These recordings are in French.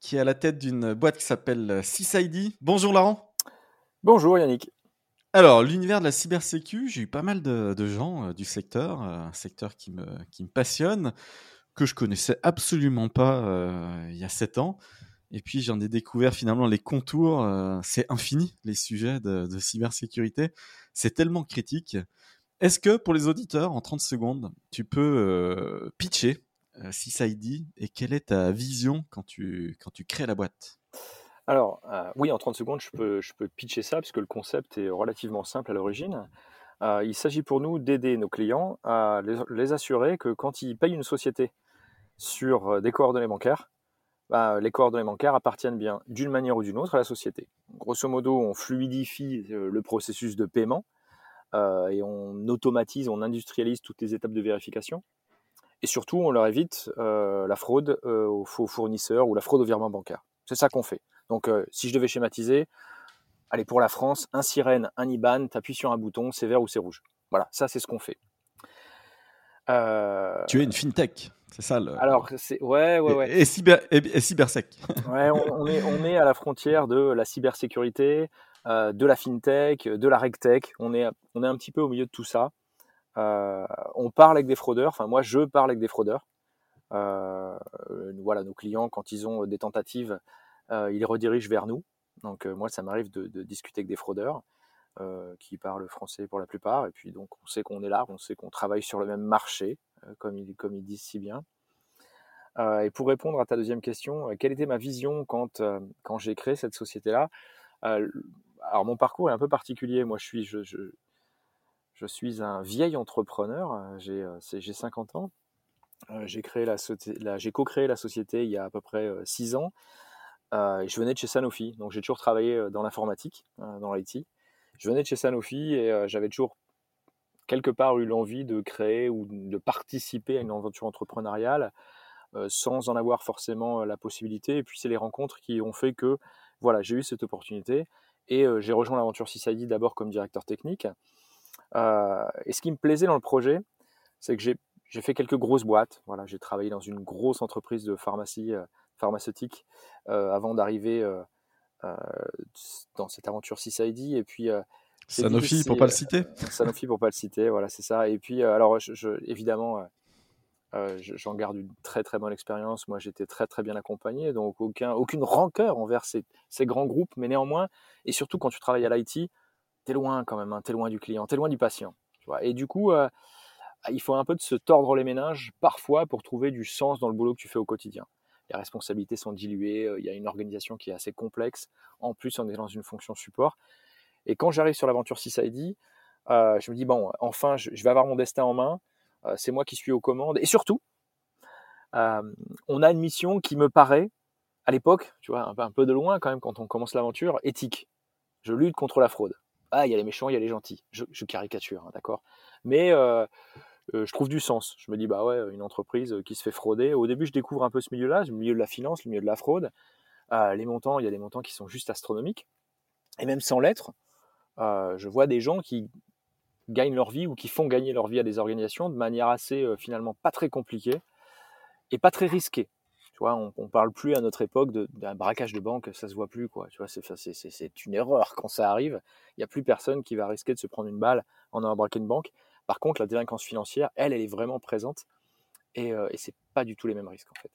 qui est à la tête d'une boîte qui s'appelle Sysaidi. Bonjour Laurent. Bonjour Yannick. Alors, l'univers de la cybersécu, j'ai eu pas mal de, gens euh, du secteur, euh, un secteur qui me, qui me passionne, que je connaissais absolument pas euh, il y a sept ans. Et puis, j'en ai découvert finalement les contours. c'est infini, les sujets de, de cybersécurité. C'est tellement critique. Est-ce que pour les auditeurs, en 30 secondes, tu peux pitcher euh, dit et quelle est ta vision quand tu, quand crées la boîte? Alors, euh, oui, en 30 secondes, je peux, je peux pitcher ça puisque le concept est relativement simple à l'origine. Euh, il s'agit pour nous d'aider nos clients à les, assurer que quand ils payent une société sur des coordonnées bancaires, bah, les coordonnées bancaires appartiennent bien d'une manière ou d'une autre à la société. Grosso modo, on fluidifie le processus de paiement et on automatise, on industrialise toutes les étapes de vérification. Et surtout, on leur évite euh, la fraude euh, aux faux fournisseurs ou la fraude au virement bancaire. C'est ça qu'on fait. Donc, euh, si je devais schématiser, allez, pour la France, un sirène, un IBAN, tu appuies sur un bouton, c'est vert ou c'est rouge. Voilà, ça, c'est ce qu'on fait. Tu es une fintech, c'est ça le... Alors, c'est. Ouais, ouais, ouais. Et, cyber... et, cybersec. ouais, on, est, on est à la frontière de la cybersécurité, de la fintech, de la regtech. On est, on est un petit peu au milieu de tout ça. Euh, on parle avec des fraudeurs, enfin moi je parle avec des fraudeurs. Euh, voilà, nos clients, quand ils ont des tentatives, euh, ils redirigent vers nous. Donc moi, ça m'arrive de, discuter avec des fraudeurs qui parlent français pour la plupart. Et puis donc on sait qu'on est là, on sait qu'on travaille sur le même marché, comme, ils, comme ils disent si bien. et pour répondre à ta deuxième question, quelle était ma vision quand, quand j'ai créé cette société-là? Alors mon parcours est un peu particulier. Moi, je suis, je suis un vieil entrepreneur, euh, j'ai 50 euh, ans. Euh, j'ai co-créé la société il y a à peu près 6 ans. je venais de chez Sanofi, donc j'ai toujours travaillé dans l'informatique, dans l'IT. Je venais de chez Sanofi et j'avais toujours quelque part eu l'envie de créer ou de participer à une aventure entrepreneuriale sans en avoir forcément la possibilité. Et puis c'est les rencontres qui ont fait que voilà, j'ai eu cette opportunité et j'ai rejoint l'aventure CISID d'abord comme directeur technique. Euh, et ce qui me plaisait dans le projet, c'est que j'ai fait quelques grosses boîtes. Voilà, j'ai travaillé dans une grosse entreprise de pharmacie euh, pharmaceutique euh, avant d'arriver dans cette aventure CISID. Et puis Sanofi pour pas le citer. Sanofi pour pas le citer, voilà, c'est ça. Et puis alors, je, évidemment. j'en garde une très très bonne expérience. Moi, j'étais très très bien accompagné, donc aucun, aucune rancœur envers ces, ces, grands groupes, mais néanmoins, et surtout quand tu travailles à l'IT, loin quand même, hein, t'es loin du client, t'es loin du patient. et du coup, euh, il faut un peu se tordre les méninges parfois pour trouver du sens dans le boulot que tu fais au quotidien. Les responsabilités sont diluées, euh, il y a une organisation qui est assez complexe. En plus, on est dans une fonction support. Et quand j'arrive sur l'aventure 6ID, euh, je me dis, bon, enfin, je, vais avoir mon destin en main. c'est moi qui suis aux commandes. Et surtout, on a une mission qui me paraît, à l'époque, tu vois, un peu de loin quand même, quand on commence l'aventure, éthique. Je lutte contre la fraude ah, il y a les méchants, il y a les gentils. Je, caricature, hein, d'accord? Mais euh, euh, je trouve du sens. Je me dis, bah ouais, une entreprise qui se fait frauder. Au début, je découvre un peu ce milieu-là, le milieu de la finance, le milieu de la fraude. Euh, les montants, il y a des montants qui sont juste astronomiques. Et même sans l'être, je vois des gens qui gagnent leur vie ou qui font gagner leur vie à des organisations de manière assez, finalement, pas très compliquée et pas très risquée on, ne parle plus à notre époque d'un braquage de banque, ça se voit plus, quoi. Tu vois, c'est une erreur quand ça arrive. Il n'y a plus personne qui va risquer de se prendre une balle en allant braquer une banque. Par contre, la délinquance financière, elle, elle est vraiment présente et, euh, et c'est pas du tout les mêmes risques, en fait.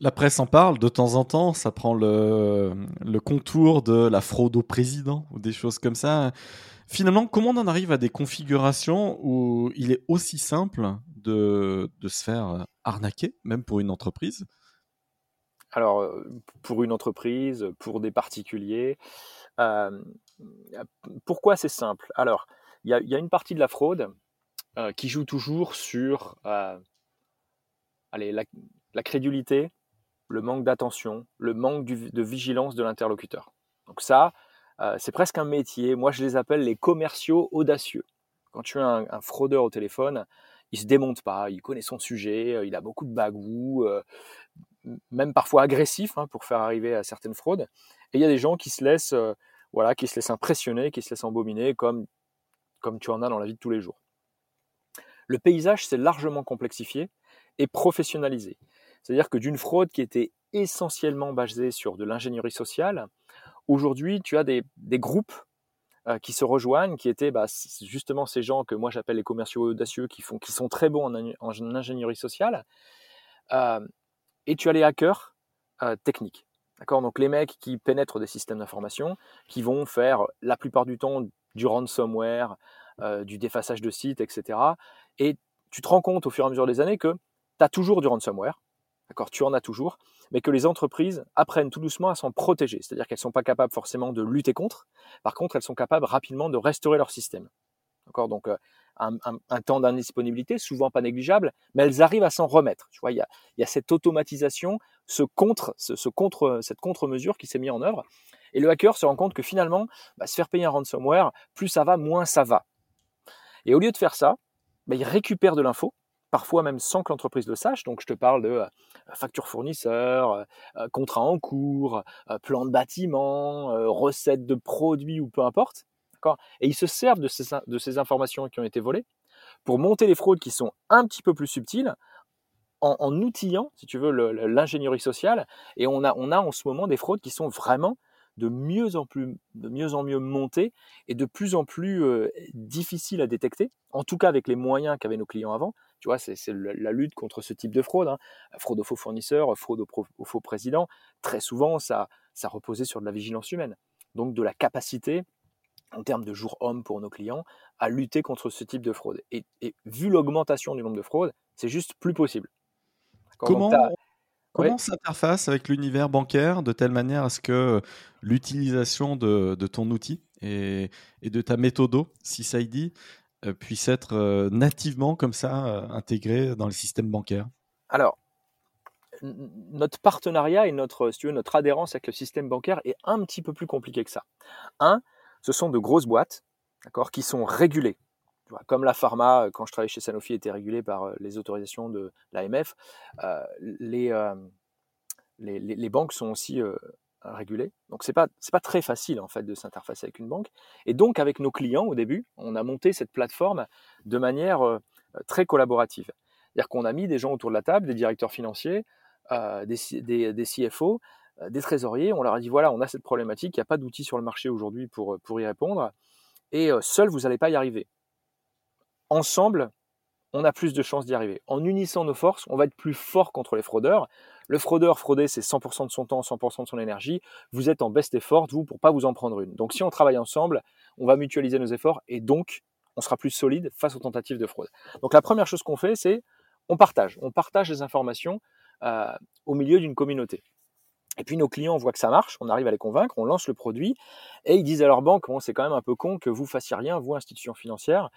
La presse en parle de temps en temps, ça prend le, contour de la fraude au président ou des choses comme ça. Finalement, comment on en arrive à des configurations où il est aussi simple de se faire arnaquer, même pour une entreprise alors, euh, pour une entreprise, pour des particuliers, euh, pourquoi c'est simple? Alors, il y, a une partie de la fraude euh, qui joue toujours sur la, crédulité le manque d'attention, le manque de vigilance de l'interlocuteur. Donc ça, c'est presque un métier. Moi, je les appelle les commerciaux audacieux. Quand tu as un, fraudeur au téléphone, il se démonte pas, il connaît son sujet, il a beaucoup de bagou, même parfois agressif hein, pour faire arriver à certaines fraudes. Et il y a des gens qui se laissent, voilà, qui se laissent impressionner, qui se laissent embominer, comme comme tu en as dans la vie de tous les jours. Le paysage s'est largement complexifié et professionnalisé. C'est-à-dire que d'une fraude qui était essentiellement basée sur de l'ingénierie sociale, aujourd'hui, tu as des, groupes euh, qui se rejoignent, qui étaient bah, justement ces gens que moi j'appelle les commerciaux audacieux, qui, font, qui sont très bons en, ingénierie sociale. Euh, et tu as les hackers euh, techniques. D'accord? Donc les mecs qui pénètrent des systèmes d'information, qui vont faire la plupart du temps du ransomware, du défaçage de sites, etc. Et tu te rends compte au fur et à mesure des années que tu as toujours du ransomware, d'accord, tu en as toujours, mais que les entreprises apprennent tout doucement à s'en protéger. C'est-à-dire qu'elles ne sont pas capables forcément de lutter contre, par contre, elles sont capables rapidement de restaurer leur système. D'accord? Donc, euh, un, temps d'indisponibilité, souvent pas négligeable, mais elles arrivent à s'en remettre. Tu vois, il y a, cette automatisation, ce contre, ce, contre, cette contre-mesure qui s'est mise en œuvre. Et le hacker se rend compte que finalement, bah, se faire payer un ransomware, plus ça va, moins ça va. Et au lieu de faire ça, bah, il récupère de l'info, parfois même sans que l'entreprise le sache. Donc je te parle de euh, facture fournisseur, euh, euh, contrat en cours, plan de bâtiment, recettes de produits ou peu importe. Et ils se servent de ces, informations qui ont été volées pour monter les fraudes qui sont un petit peu plus subtiles en, outillant, si tu veux, l'ingénierie sociale. Et on a, en ce moment des fraudes qui sont vraiment de mieux en plus, de mieux en mieux montées et de plus en plus difficiles à détecter, en tout cas avec les moyens qu'avaient nos clients avant. Tu vois, c'est la lutte contre ce type de fraude. Hein. Fraude aux faux fournisseurs, fraude aux, faux présidents. Très souvent, ça reposait sur de la vigilance humaine. Donc de la capacité, en termes de jours hommes pour nos clients, à lutter contre ce type de fraude. Et, vu l'augmentation du nombre de fraudes, c'est juste plus possible. Comment, comment s'interface avec l'univers bancaire de telle manière à ce que l'utilisation de, ton outil et, et, de ta méthode, dit, euh, puisse être euh, nativement comme ça euh, intégré dans le système bancaire? Alors, notre partenariat et notre, si tu veux, notre adhérence avec le système bancaire est un petit peu plus compliqué que ça. Un, ce sont de grosses boîtes, qui sont régulées. Comme la pharma, quand je travaillais chez Sanofi, était régulée par les autorisations de l'AMF, les, les, les, banques sont aussi régulé. Donc c'est pas c'est pas très facile en fait de s'interfacer avec une banque. Et donc avec nos clients au début, on a monté cette plateforme de manière euh, très collaborative. C'est-à-dire qu'on a mis des gens autour de la table, des directeurs financiers, euh, des, des, des, CFO, euh, des trésoriers. On leur a dit voilà, on a cette problématique, il n'y a pas d'outils sur le marché aujourd'hui pour, pour y répondre. Et seul, vous n'allez pas y arriver. Ensemble, on a plus de chances d'y arriver. En unissant nos forces, on va être plus fort contre les fraudeurs. Le fraudeur, frauder, c'est 100% de son temps, 100% de son énergie. Vous êtes en best effort, vous, pour pas vous en prendre une. Donc, si on travaille ensemble, on va mutualiser nos efforts et donc, on sera plus solide face aux tentatives de fraude. Donc, la première chose qu'on fait, c'est on partage. On partage les informations euh, au milieu d'une communauté. Et puis nos clients voient que ça marche, on arrive à les convaincre, on lance le produit et ils disent à leur banque bon, c'est quand même un peu con que vous fassiez rien, vous institution financière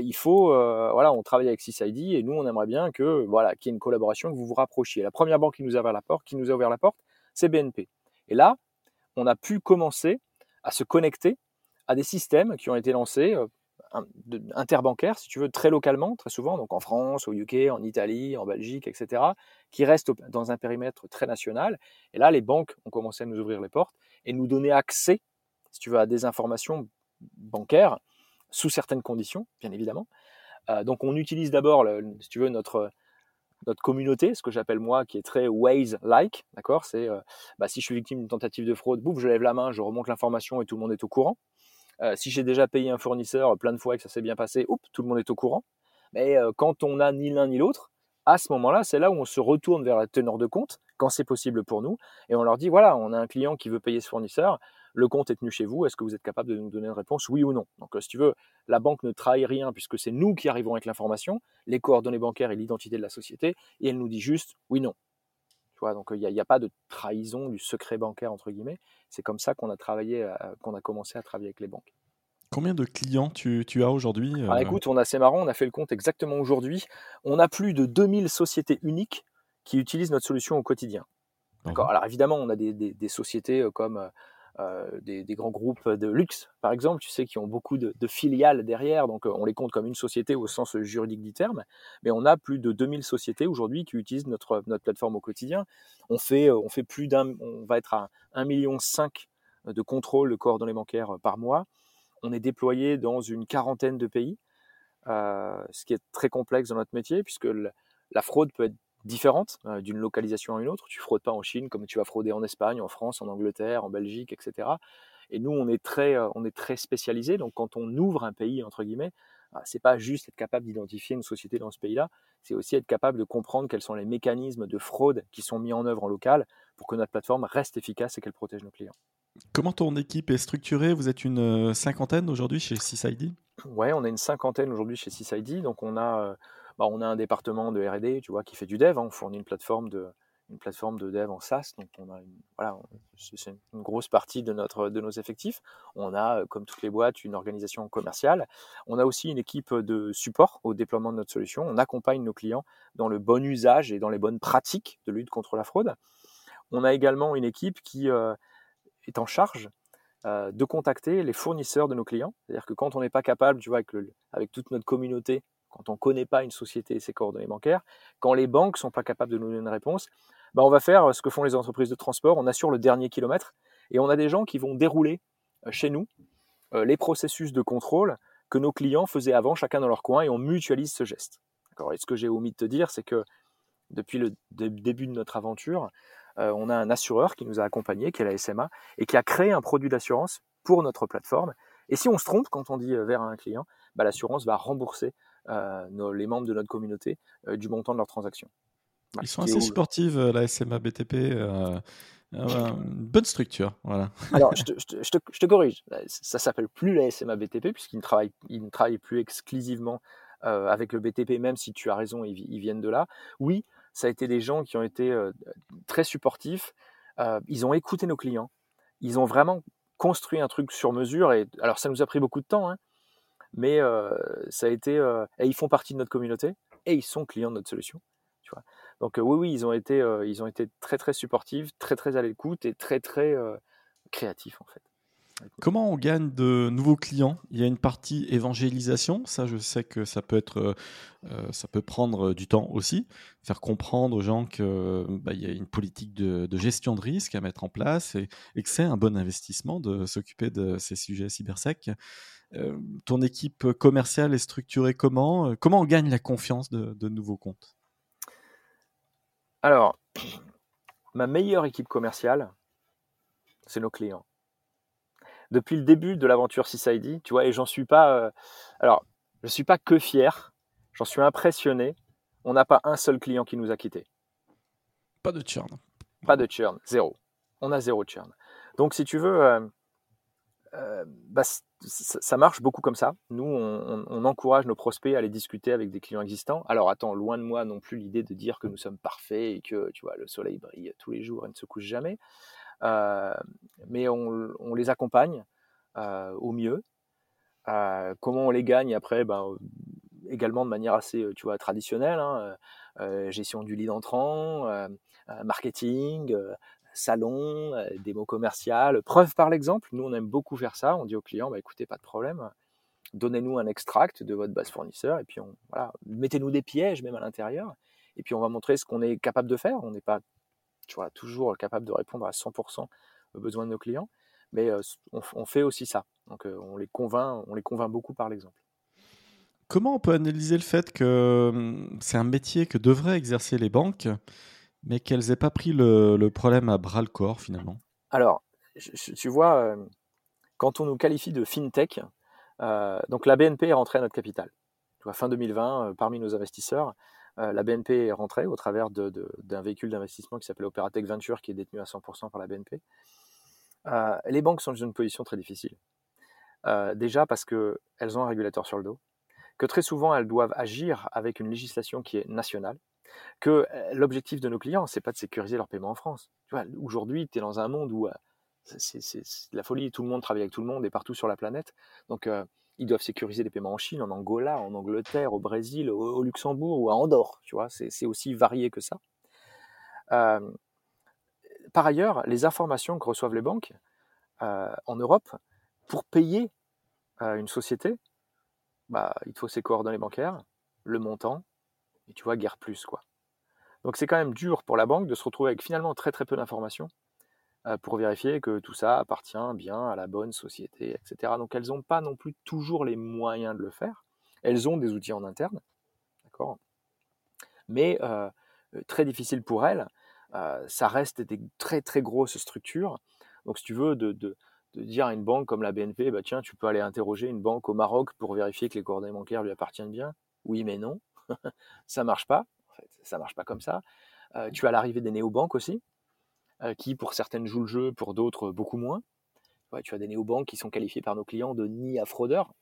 il faut, euh, voilà, on travaille avec SysID et nous, on aimerait bien que, voilà, qu'il y ait une collaboration, que vous vous rapprochiez. La première banque qui nous a ouvert la porte, qui nous a ouvert la porte, c'est BNP. Et là, on a pu commencer à se connecter à des systèmes qui ont été lancés euh, interbancaires, si tu veux, très localement, très souvent, donc en France, au UK, en Italie, en Belgique, etc., qui restent dans un périmètre très national. Et là, les banques ont commencé à nous ouvrir les portes et nous donner accès, si tu veux, à des informations bancaires sous certaines conditions, bien évidemment. Euh, donc on utilise d'abord, si tu veux, notre, notre communauté, ce que j'appelle moi, qui est très Waze-like, d'accord? C'est euh, bah, si je suis victime d'une tentative de fraude, bouf, je lève la main, je remonte l'information et tout le monde est au courant. Euh, si j'ai déjà payé un fournisseur plein de fois et que ça s'est bien passé, tout le monde est au courant. Mais quand on n'a ni l'un ni l'autre, à ce moment-là, c'est là où on se retourne vers la teneur de compte, quand c'est possible pour nous, et on leur dit, voilà, on a un client qui veut payer ce fournisseur, le compte est tenu chez vous, est-ce que vous êtes capable de nous donner une réponse, oui ou non? Donc, euh, si tu veux, la banque ne trahit rien puisque c'est nous qui arrivons avec l'information, les coordonnées bancaires et l'identité de la société, et elle nous dit juste oui, non. Vois, donc il n'y a, pas de trahison du secret bancaire, entre guillemets. C'est comme ça qu'on a travaillé, qu'on a commencé à travailler avec les banques. Combien de clients tu, as aujourd'hui euh? Écoute, on a, assez marrant, on a fait le compte exactement aujourd'hui. On a plus de 2000 sociétés uniques qui utilisent notre solution au quotidien. D'accord? Alors évidemment, on a des, des, sociétés comme des, des, grands groupes de luxe, par exemple, tu sais, qui ont beaucoup de, filiales derrière, donc on les compte comme une société au sens juridique du terme, mais on a plus de 2000 sociétés aujourd'hui qui utilisent notre, notre plateforme au quotidien. On fait, on fait plus d'un, on va être à 1,5 million de contrôles de coordonnées bancaires par mois. On est déployé dans une quarantaine de pays, euh, ce qui est très complexe dans notre métier, puisque la fraude peut être différente euh, d'une localisation à une autre. Tu fraudes pas en Chine comme tu vas frauder en Espagne, en France, en Angleterre, en Belgique, etc. Et nous, on est très, euh, on est très spécialisé. Donc, quand on ouvre un pays entre guillemets, bah, c'est pas juste être capable d'identifier une société dans ce pays-là, c'est aussi être capable de comprendre quels sont les mécanismes de fraude qui sont mis en œuvre en local pour que notre plateforme reste efficace et qu'elle protège nos clients. Comment ton équipe est structurée? Vous êtes une euh, cinquantaine aujourd'hui chez SysID Ouais, on est une cinquantaine aujourd'hui chez SysID. Donc on a, euh, bah, on a un département de R&D, tu vois, qui fait du dev. Hein. On fournit une plateforme de, une plateforme de dev en SaaS. Donc on a, voilà, c'est une grosse partie de notre, de nos effectifs. On a, euh, comme toutes les boîtes, une organisation commerciale. On a aussi une équipe de support au déploiement de notre solution. On accompagne nos clients dans le bon usage et dans les bonnes pratiques de lutte contre la fraude. On a également une équipe qui est en charge euh, de contacter les fournisseurs de nos clients. C'est-à-dire que quand on n'est pas capable, tu vois, avec, avec toute notre communauté, quand on ne connaît pas une société et ses coordonnées bancaires, quand les banques ne sont pas capables de nous donner une réponse, bah on va faire ce que font les entreprises de transport, on assure le dernier kilomètre et on a des gens qui vont dérouler euh, chez nous euh, les processus de contrôle que nos clients faisaient avant, chacun dans leur coin, et on mutualise ce geste. Et ce que j'ai omis de te dire, c'est que depuis le début de notre aventure, euh, on a un assureur qui nous a accompagnés, qui est la SMA, et qui a créé un produit d'assurance pour notre plateforme. Et si on se trompe quand on dit euh, vers un client, bah, l'assurance va rembourser euh, les membres de notre communauté du montant de leur transaction. Ils sont assez sportifs, la SMA BTP. une bonne structure, voilà. Alors, je te, corrige. Ça s'appelle plus la SMA BTP puisqu'ils ne travaillent, ne travaillent plus exclusivement avec le BTP, même si tu as raison, ils, viennent de là. Oui, ça a été des gens qui ont été très supportifs. ils ont écouté nos clients. Ils ont vraiment construit un truc sur mesure. Et alors, ça nous a pris beaucoup de temps, hein, mais ça a été. et ils font partie de notre communauté et ils sont clients de notre solution. Tu vois. Donc oui, oui, ils ont été, ils ont été très très supportifs, très très à l'écoute et très très créatifs en fait. Comment on gagne de nouveaux clients? Il y a une partie évangélisation, ça je sais que ça peut être, euh, euh, ça peut prendre du temps aussi, faire comprendre aux gens qu'il bah, y a une politique de, gestion de risque à mettre en place et, que c'est un bon investissement de s'occuper de ces sujets cybersec. Euh, ton équipe commerciale est structurée comment? Comment on gagne la confiance de, de nouveaux comptes? Alors, ma meilleure équipe commerciale, c'est nos clients depuis le début de l'aventure CID, tu vois, et j'en suis pas. Euh, alors, je suis pas que fier, j'en suis impressionné. On n'a pas un seul client qui nous a quittés. Pas de churn. Pas de churn, zéro. On a zéro churn. Donc, si tu veux, euh, euh, bah, ça marche beaucoup comme ça. Nous, on, encourage nos prospects à aller discuter avec des clients existants. Alors, attends, loin de moi non plus l'idée de dire que nous sommes parfaits et que tu vois, le soleil brille tous les jours et ne se couche jamais. Euh, mais on, les accompagne euh, au mieux. Comment on les gagne après ben, Également de manière assez tu vois, traditionnelle. Hein, gestion du lead entrant, marketing, salon, démo commerciale, preuve par l'exemple. Nous, on aime beaucoup faire ça. On dit aux clients, bah, écoutez, pas de problème, donnez-nous un extract de votre base fournisseur et puis on, voilà, mettez-nous des pièges même à l'intérieur. Et puis on va montrer ce qu'on est capable de faire. On n'est pas tu vois, toujours capable de répondre à 100% aux besoins de nos clients. Mais on, fait aussi ça. Donc on les convainc, on les convainc beaucoup par l'exemple. Comment on peut analyser le fait que hum, c'est un métier que devraient exercer les banques, mais qu'elles n'aient pas pris le, problème à bras le corps finalement Alors, tu vois, quand on nous qualifie de fintech, donc la BNP est rentrée à notre capital. Fin 2020, parmi nos investisseurs, euh, la BNP est rentrée au travers d'un véhicule d'investissement qui s'appelle Operatech Venture, qui est détenu à 100% par la BNP. Euh, les banques sont dans une position très difficile. Euh, déjà parce qu'elles ont un régulateur sur le dos, que très souvent elles doivent agir avec une législation qui est nationale, que l'objectif de nos clients, c'est pas de sécuriser leur paiement en France. Aujourd'hui, tu es dans un monde où c'est la folie, tout le monde travaille avec tout le monde et partout sur la planète. Donc, ils doivent sécuriser les paiements en Chine, en Angola, en Angleterre, au Brésil, au, Luxembourg ou à Andorre. Tu vois, c'est aussi varié que ça. Euh, par ailleurs, les informations que reçoivent les banques en Europe, pour payer une société, bah, il faut ses coordonnées bancaires, le montant, et tu vois, guère plus. quoi. Donc c'est quand même dur pour la banque de se retrouver avec finalement très très peu d'informations pour vérifier que tout ça appartient bien à la bonne société, etc. Donc elles n'ont pas non plus toujours les moyens de le faire. Elles ont des outils en interne, d'accord? Mais très difficile pour elles. ça reste des très très grosses structures. Donc si tu veux, de, dire à une banque comme la BNP, bah, tiens, tu peux aller interroger une banque au Maroc pour vérifier que les coordonnées bancaires lui appartiennent bien? Oui, mais non, ça marche pas. En fait, ça marche pas comme ça. tu as l'arrivée des néobanques aussi. Euh, qui pour certaines jouent le jeu, pour d'autres beaucoup moins. tu as des néobanques qui sont qualifiés par nos clients de ni à fraudeurs.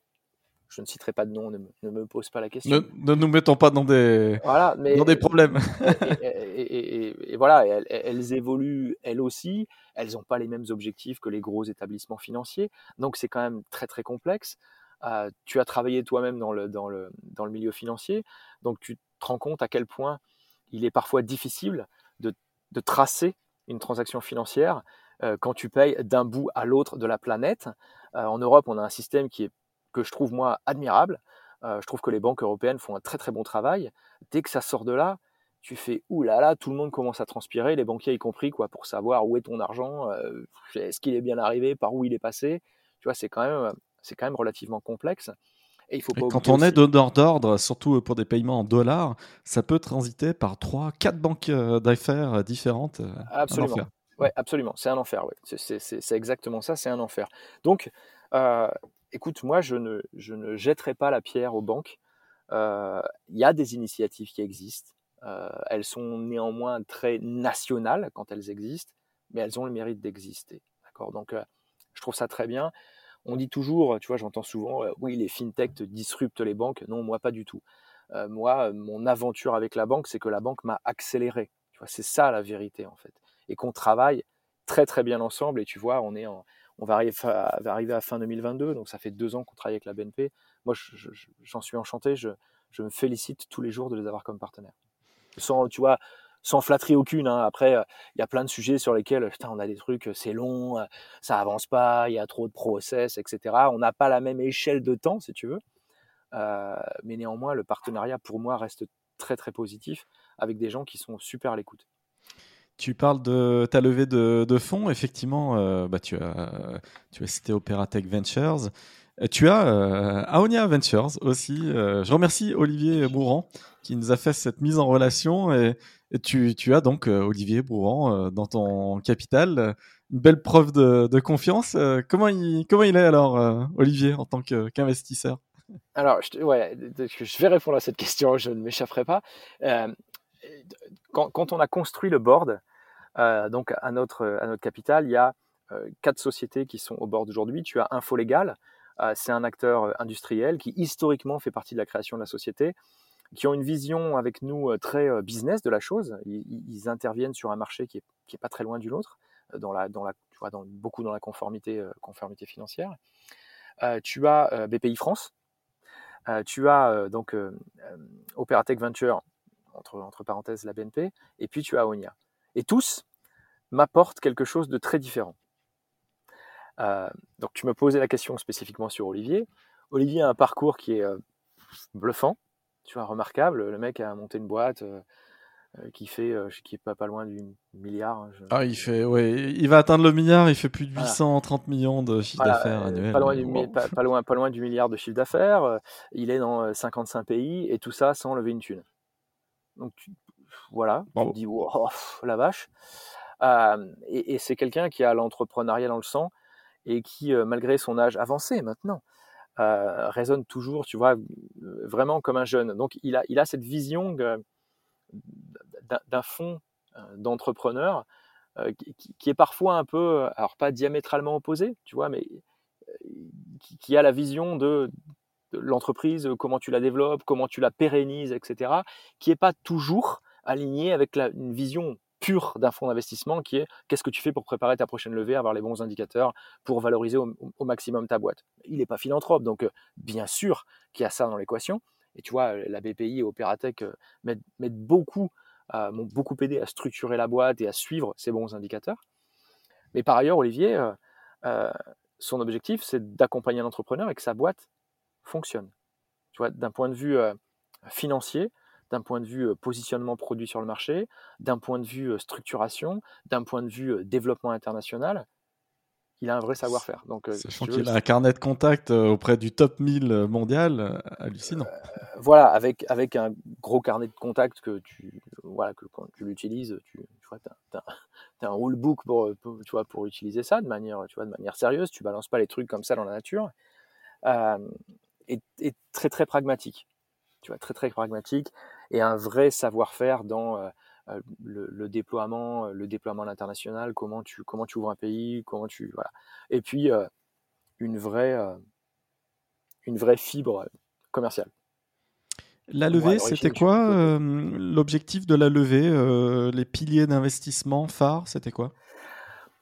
Je ne citerai pas de nom, ne me, pose pas la question. Ne, nous mettons pas dans des, voilà, mais, dans des problèmes. et, voilà, elles, évoluent elles aussi. Elles n'ont pas les mêmes objectifs que les gros établissements financiers. Donc c'est quand même très très complexe. Tu as travaillé toi-même dans le, dans, le, dans le milieu financier. Donc tu te rends compte à quel point il est parfois difficile de, de tracer une transaction financière euh, quand tu payes d'un bout à l'autre de la planète. Euh, en Europe, on a un système qui est, que je trouve moi admirable. Euh, je trouve que les banques européennes font un très très bon travail. Dès que ça sort de là, tu fais ouh là là, tout le monde commence à transpirer, les banquiers y compris, quoi, pour savoir où est ton argent, est-ce qu'il est bien arrivé, par où il est passé. Tu vois, c'est quand même, c'est quand même relativement complexe quand on est donneur d'ordre, surtout pour des paiements en dollars, ça peut transiter par 3, 4 banques euh, d'affaires euh, différentes. Euh, absolument. Ouais, absolument. C'est un enfer. Ouais. C'est exactement ça. C'est un enfer. Donc, écoute, moi, je ne, je ne jetterai pas la pierre aux banques. Il y a des initiatives qui existent. elles sont néanmoins très nationales quand elles existent, mais elles ont le mérite d'exister. D'accord? Donc, je trouve ça très bien. On dit toujours, tu vois, j'entends souvent, euh, oui, les fintechs disruptent les banques. Non, moi, pas du tout. Euh, moi, mon aventure avec la banque, c'est que la banque m'a accéléré. Tu vois, c'est ça la vérité, en fait. Et qu'on travaille très, très bien ensemble. Et tu vois, on, est on va, arriver à, va arriver à fin 2022, donc ça fait deux ans qu'on travaille avec la BNP. Moi, j'en suis enchanté. Je, je me félicite tous les jours de les avoir comme partenaires. Sans, tu vois, sans flatterie aucune. Hein. Après, euh, il y a plein de sujets sur lesquels putain, on a des trucs, euh, c'est long, euh, ça avance pas, il y a trop de process, etc. On n'a pas la même échelle de temps, si tu veux. mais néanmoins, le partenariat, pour moi, reste très, très positif avec des gens qui sont super à l'écoute. Tu parles de ta levée de, fonds. Effectivement, bah, tu, as, tu as cité Operatech Ventures. Tu as Aonia Ventures aussi. je remercie Olivier Bourran qui nous a fait cette mise en relation et, tu, as donc euh, Olivier Bourran euh, dans ton capital, une belle preuve de, confiance. Euh, comment, il, comment il est alors, Olivier, en tant qu'investisseur? Alors, je, ouais, je vais répondre à cette question, je ne m'échapperai pas. Quand, on a construit le board, donc à notre, à notre capital, il y a quatre sociétés qui sont au board aujourd'hui. Tu as Info Légal, c'est un acteur industriel qui historiquement fait partie de la création de la société qui ont une vision avec nous euh, très euh, business de la chose. Ils, interviennent sur un marché qui est, pas très loin du nôtre, euh, dans la, dans la, tu vois, beaucoup dans la conformité, conformité financière. tu as BPI France, tu as donc Operatech Venture, entre, entre parenthèses la BNP, et puis tu as Onia. Et tous m'apportent quelque chose de très différent. donc tu me posais la question spécifiquement sur Olivier. Olivier a un parcours qui est bluffant, tu vois, remarquable. Le mec a monté une boîte euh, euh, qui fait, euh, qui est pas, pas loin du milliard. Hein, ah, il fait, ouais, il va atteindre le milliard. Il fait plus de 830 millions de chiffre d'affaires annuel. Pas loin, du, pas, loin, pas loin du milliard de chiffre d'affaires. Il est dans 55 pays et tout ça sans lever une thune. Donc voilà, tu te dis wow, la vache. et, et c'est quelqu'un qui a l'entrepreneuriat dans le sang et qui, malgré son âge avancé maintenant, euh, résonne toujours, tu vois, vraiment comme un jeune. Donc il a, il a cette vision d'un fond euh, d'entrepreneur euh, qui, est parfois un peu, alors pas diamétralement opposé, tu vois, mais qui, a la vision de, l'entreprise, comment tu la développes, comment tu la pérennises, etc., qui n'est pas toujours aligné avec une vision pur d'un fonds d'investissement qui est qu'est-ce que tu fais pour préparer ta prochaine levée, avoir les bons indicateurs pour valoriser au, maximum ta boîte? Il n'est pas philanthrope, donc euh, bien sûr qu'il y a ça dans l'équation. Et tu vois, la BPI et Operatech euh, beaucoup m'ont beaucoup aidé à structurer la boîte et à suivre ces bons indicateurs. Mais par ailleurs, Olivier, son objectif, c'est d'accompagner l'entrepreneur et que sa boîte fonctionne. Tu vois, d'un point de vue financier, d'un point de vue positionnement produit sur le marché, d'un point de vue structuration, d'un point de vue développement international, il a un vrai savoir-faire. Donc, Sachant qu'il a un carnet de contact auprès du top 1000 mondial, hallucinant. voilà, avec, avec un gros carnet de contact que tu, voilà, que quand tu l'utilises, tu, tu vois, as, un rulebook pour, tu vois, pour utiliser ça de manière, tu vois, de manière sérieuse. Tu balances pas les trucs comme ça dans la nature. et, et, très très pragmatique. Tu vois, très très pragmatique et un vrai savoir-faire dans le, déploiement, le déploiement à l'international, comment tu, comment tu ouvres un pays, comment tu voilà. Et puis une vraie, une vraie fibre commerciale. La levée, c'était quoi l'objectif de la levée Les piliers d'investissement phares, c'était quoi?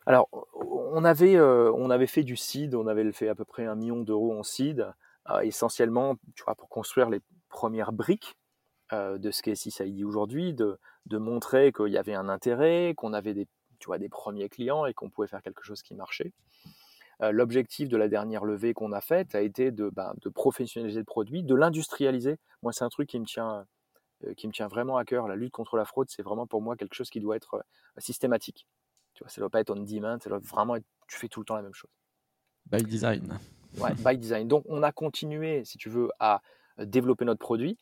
Alors, on avait, on avait fait du seed, on avait fait à peu près un million d'euros en seed, essentiellement tu vois, pour construire les premières briques de ce qu'est CID aujourd'hui, de, de montrer qu'il y avait un intérêt, qu'on avait des, tu vois, des premiers clients et qu'on pouvait faire quelque chose qui marchait. Euh, l'objectif de la dernière levée qu'on a faite a été de, ben, de, professionnaliser le produit, de l'industrialiser. Moi, c'est un truc qui me tient, euh, qui me tient vraiment à cœur. La lutte contre la fraude, c'est vraiment pour moi quelque chose qui doit être euh, systématique. Tu vois, ça ne doit pas être on demand, ça doit vraiment être, tu fais tout le temps la même chose. By design. Ouais, by design. Donc, on a continué, si tu veux, à développer notre produit,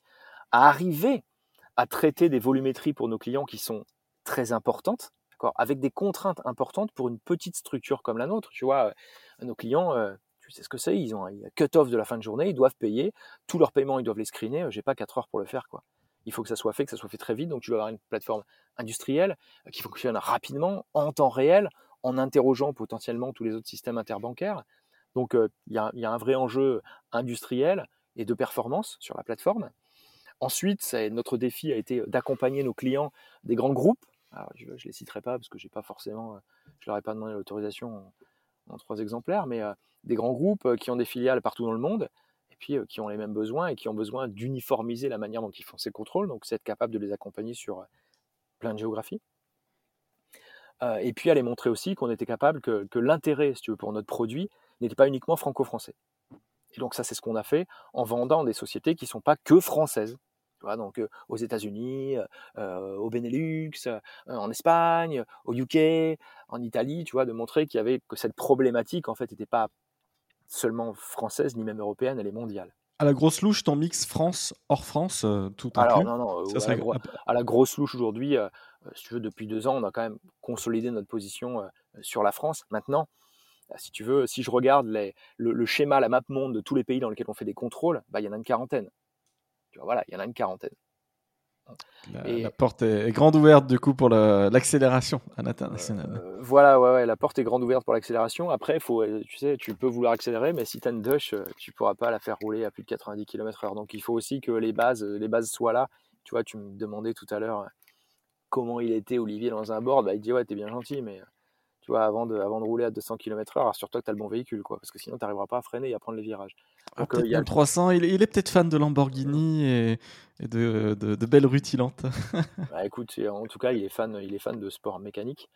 à arriver à traiter des volumétries pour nos clients qui sont très importantes, avec des contraintes importantes pour une petite structure comme la nôtre. Tu vois, euh, nos clients, euh, tu sais ce que c'est, ils ont un cut-off de la fin de journée, ils doivent payer, tous leurs paiements, ils doivent les screener, euh, j'ai pas 4 heures pour le faire. quoi. Il faut que ça soit fait, que ça soit fait très vite, donc tu dois avoir une plateforme industrielle qui fonctionne rapidement, en temps réel, en interrogeant potentiellement tous les autres systèmes interbancaires. Donc il y, y, a un vrai enjeu industriel et de performance sur la plateforme. Ensuite, notre défi a été d'accompagner nos clients des grands groupes. je ne les citerai pas parce que j'ai pas forcément, je leur ai pas demandé l'autorisation en, trois exemplaires, mais des grands groupes qui ont des filiales partout dans le monde et puis qui ont les mêmes besoins et qui ont besoin d'uniformiser la manière dont ils font ces contrôles. Donc, c'est être capable de les accompagner sur plein de géographies. et puis, les montrer aussi qu'on était capable que, que l'intérêt, si tu veux, pour notre produit n'était pas uniquement franco-français. Et donc ça, c'est ce qu'on a fait en vendant des sociétés qui ne sont pas que françaises donc aux États-Unis, au Benelux, en Espagne, au UK, en Italie, tu vois, de montrer qu'il y avait que cette problématique en fait n'était pas seulement française ni même européenne, elle est mondiale. À la grosse louche, ton mix France hors France, tout inclus Alors non, non, à, la grosse louche aujourd'hui, si tu veux, depuis deux ans, on a quand même consolidé notre position sur la France. Maintenant, si tu veux, si je regarde les, le, schéma, la map monde de tous les pays dans lesquels on fait des contrôles, bah, il y en a une quarantaine voilà, il y en a une quarantaine. La, porte est grande ouverte du coup pour l'accélération à l'international. Euh, voilà, ouais, ouais, la porte est grande ouverte pour l'accélération. Après, faut, euh, tu sais, tu peux vouloir accélérer, mais si tu as une Dush, euh, tu pourras pas la faire rouler à plus de 90 km/h. Donc il faut aussi que les bases, les bases soient là. Tu vois, tu me demandais tout à l'heure comment il était Olivier dans un board. Bah, il dit ouais, t'es bien gentil, mais tu vois, avant de, avant de rouler à 200 km/h, assure-toi que tu as le bon véhicule, quoi, parce que sinon, tu n'arriveras pas à freiner et à prendre les virages. Ah, y a le 300, il, est peut-être fan de Lamborghini et, de, de, belles rutilantes. bah, écoute, en tout cas, il est fan, il est fan de sport mécanique.